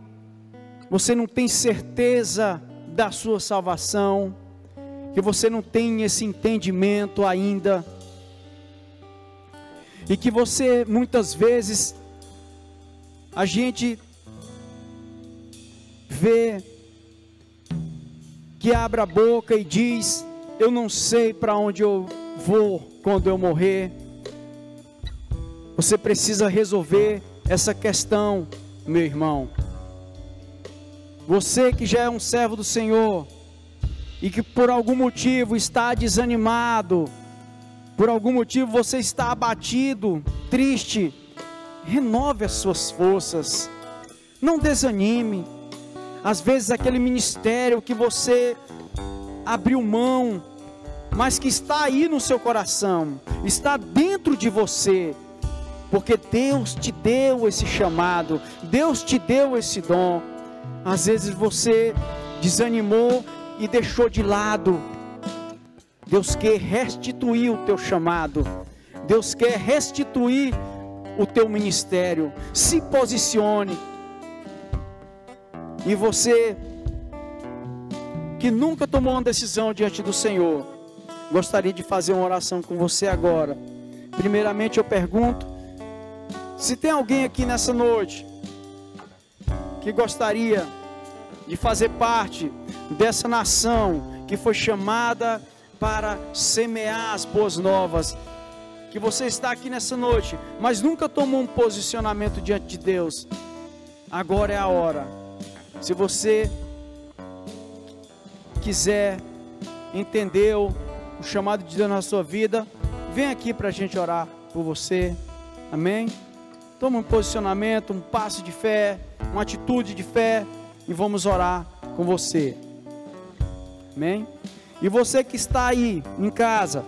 você não tem certeza da sua salvação, que você não tem esse entendimento ainda, e que você muitas vezes a gente vê que abre a boca e diz: Eu não sei para onde eu vou quando eu morrer. Você precisa resolver essa questão, meu irmão. Você que já é um servo do Senhor e que por algum motivo está desanimado, por algum motivo você está abatido, triste, renove as suas forças. Não desanime. Às vezes aquele ministério que você abriu mão, mas que está aí no seu coração, está dentro de você, porque Deus te deu esse chamado, Deus te deu esse dom. Às vezes você desanimou e deixou de lado. Deus quer restituir o teu chamado. Deus quer restituir o teu ministério. Se posicione. E você que nunca tomou uma decisão diante do Senhor, gostaria de fazer uma oração com você agora. Primeiramente eu pergunto: se tem alguém aqui nessa noite que gostaria de fazer parte dessa nação que foi chamada para semear as boas novas, que você está aqui nessa noite, mas nunca tomou um posicionamento diante de Deus. Agora é a hora. Se você quiser entender o chamado de Deus na sua vida, vem aqui para a gente orar por você. Amém? Toma um posicionamento, um passo de fé, uma atitude de fé e vamos orar com você. Amém? E você que está aí em casa,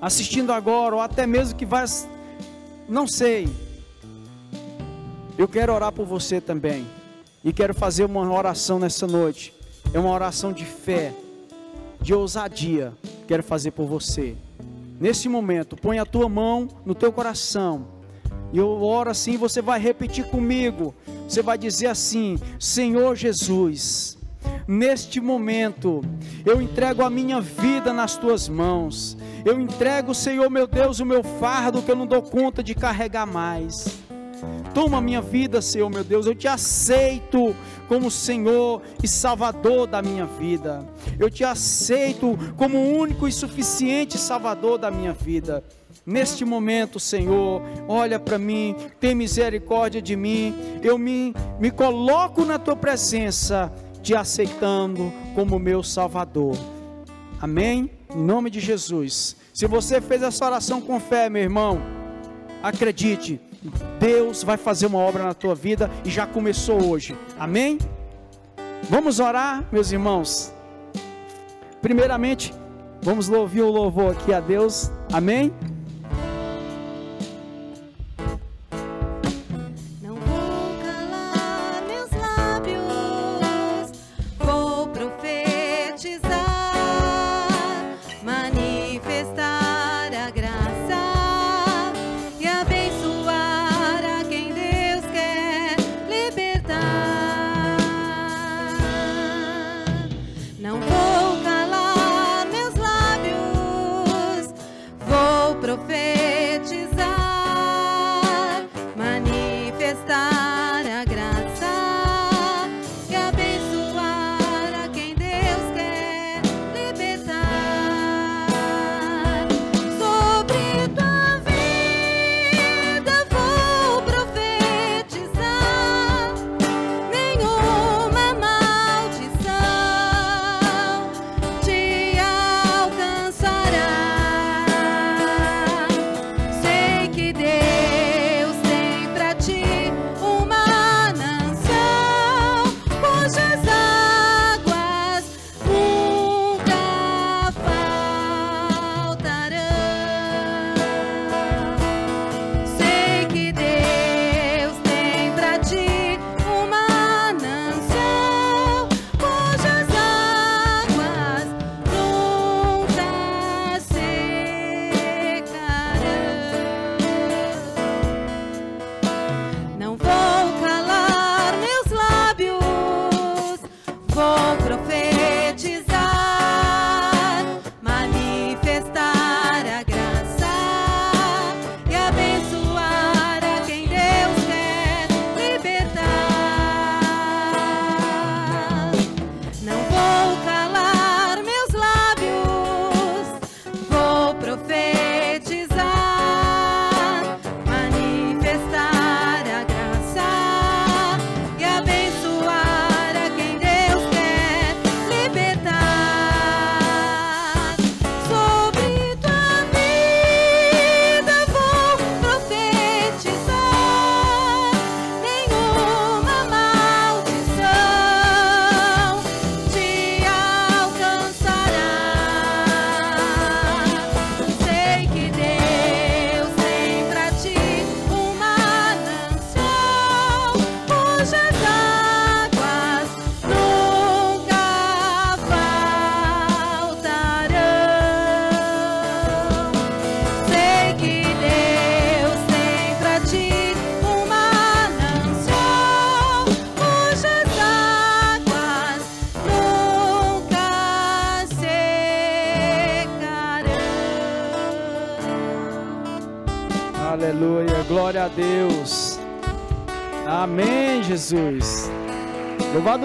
assistindo agora, ou até mesmo que vai, não sei, eu quero orar por você também. E quero fazer uma oração nessa noite. É uma oração de fé, de ousadia. Quero fazer por você. Nesse momento, põe a tua mão no teu coração. E eu oro assim, você vai repetir comigo. Você vai dizer assim: Senhor Jesus, neste momento, eu entrego a minha vida nas tuas mãos. Eu entrego, Senhor meu Deus, o meu fardo que eu não dou conta de carregar mais. Toma minha vida, Senhor meu Deus. Eu te aceito como Senhor e Salvador da minha vida. Eu te aceito como único e suficiente Salvador da minha vida. Neste momento, Senhor, olha para mim, tem misericórdia de mim. Eu me, me coloco na tua presença, te aceitando como meu Salvador. Amém? Em nome de Jesus. Se você fez essa oração com fé, meu irmão, acredite, Deus vai fazer uma obra na tua vida e já começou hoje. Amém? Vamos orar, meus irmãos. Primeiramente, vamos ouvir o louvor aqui a Deus. Amém?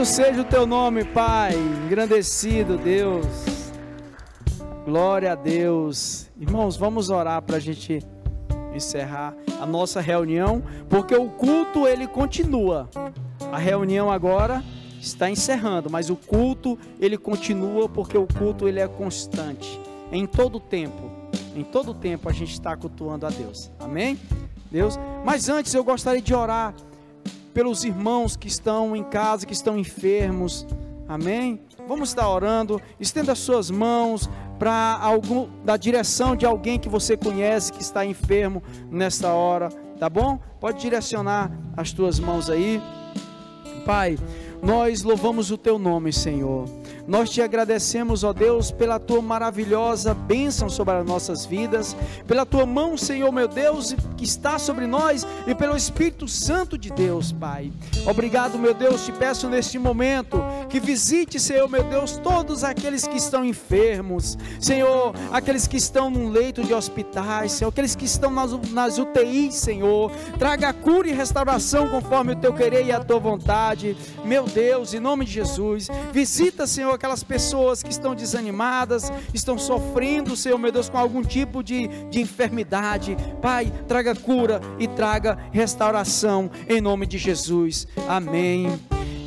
Seja o teu nome, Pai. Engrandecido, Deus. Glória a Deus. Irmãos, vamos orar para a gente encerrar a nossa reunião, porque o culto ele continua. A reunião agora está encerrando, mas o culto ele continua porque o culto ele é constante. Em todo tempo, em todo tempo a gente está cultuando a Deus. Amém? Deus. Mas antes eu gostaria de orar pelos irmãos que estão em casa, que estão enfermos. Amém? Vamos estar orando. Estenda as suas mãos para algum da direção de alguém que você conhece que está enfermo nesta hora, tá bom? Pode direcionar as tuas mãos aí. Pai, nós louvamos o teu nome, Senhor. Nós te agradecemos, ó Deus, pela tua maravilhosa bênção sobre as nossas vidas, pela tua mão, Senhor, meu Deus, que está sobre nós e pelo Espírito Santo de Deus, Pai. Obrigado, meu Deus, te peço neste momento que visite, Senhor, meu Deus, todos aqueles que estão enfermos, Senhor, aqueles que estão num leito de hospitais, Senhor, aqueles que estão nas, nas UTIs, Senhor. Traga cura e restauração conforme o teu querer e a tua vontade, meu Deus, em nome de Jesus. Visita, Senhor, aquelas pessoas que estão desanimadas, estão sofrendo, Senhor meu Deus, com algum tipo de, de enfermidade. Pai, traga cura e traga restauração em nome de Jesus. Amém.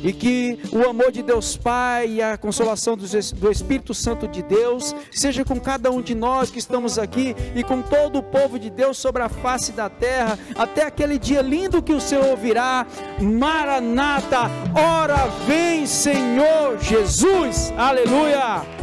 E que o amor de Deus Pai e a consolação do Espírito Santo de Deus seja com cada um de nós que estamos aqui e com todo o povo de Deus sobre a face da terra, até aquele dia lindo que o Senhor ouvirá. Maranata, ora vem, Senhor Jesus. Aleluia.